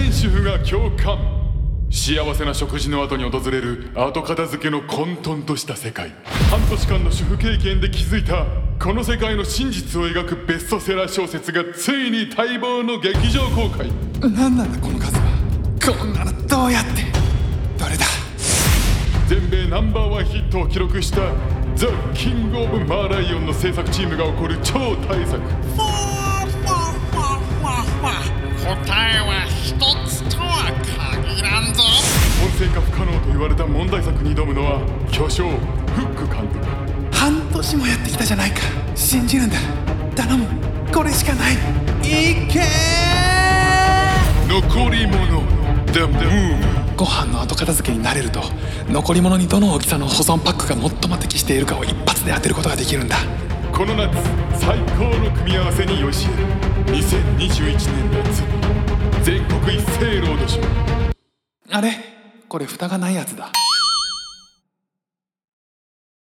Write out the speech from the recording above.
全主婦が共感。幸せな食事の後に訪れる後片付けの混沌とした世界。半年間の主婦経験で気づいたこの世界の真実を描くベストセラー小説がついに待望の劇場公開。何なんだこの数は。こんなのどうやって。どれだ。全米ナンバーワンヒットを記録した「ザ・キング・オブ・マーライオン」の制作チームが誇る超大作化不可能と言われた問題作に挑むのは巨匠フック監督。半年もやってきたじゃないか。信じるんだ。頼む。これしかない。いけ残り物。The ご飯の後片付けになれると残り物にどの大きさの保存パックが最も適しているかを一発で当てることができるんだ。この夏最高の組み合わせによしえる。2021年夏。全国一斉ロードショーあれ？これ蓋がないやつだ。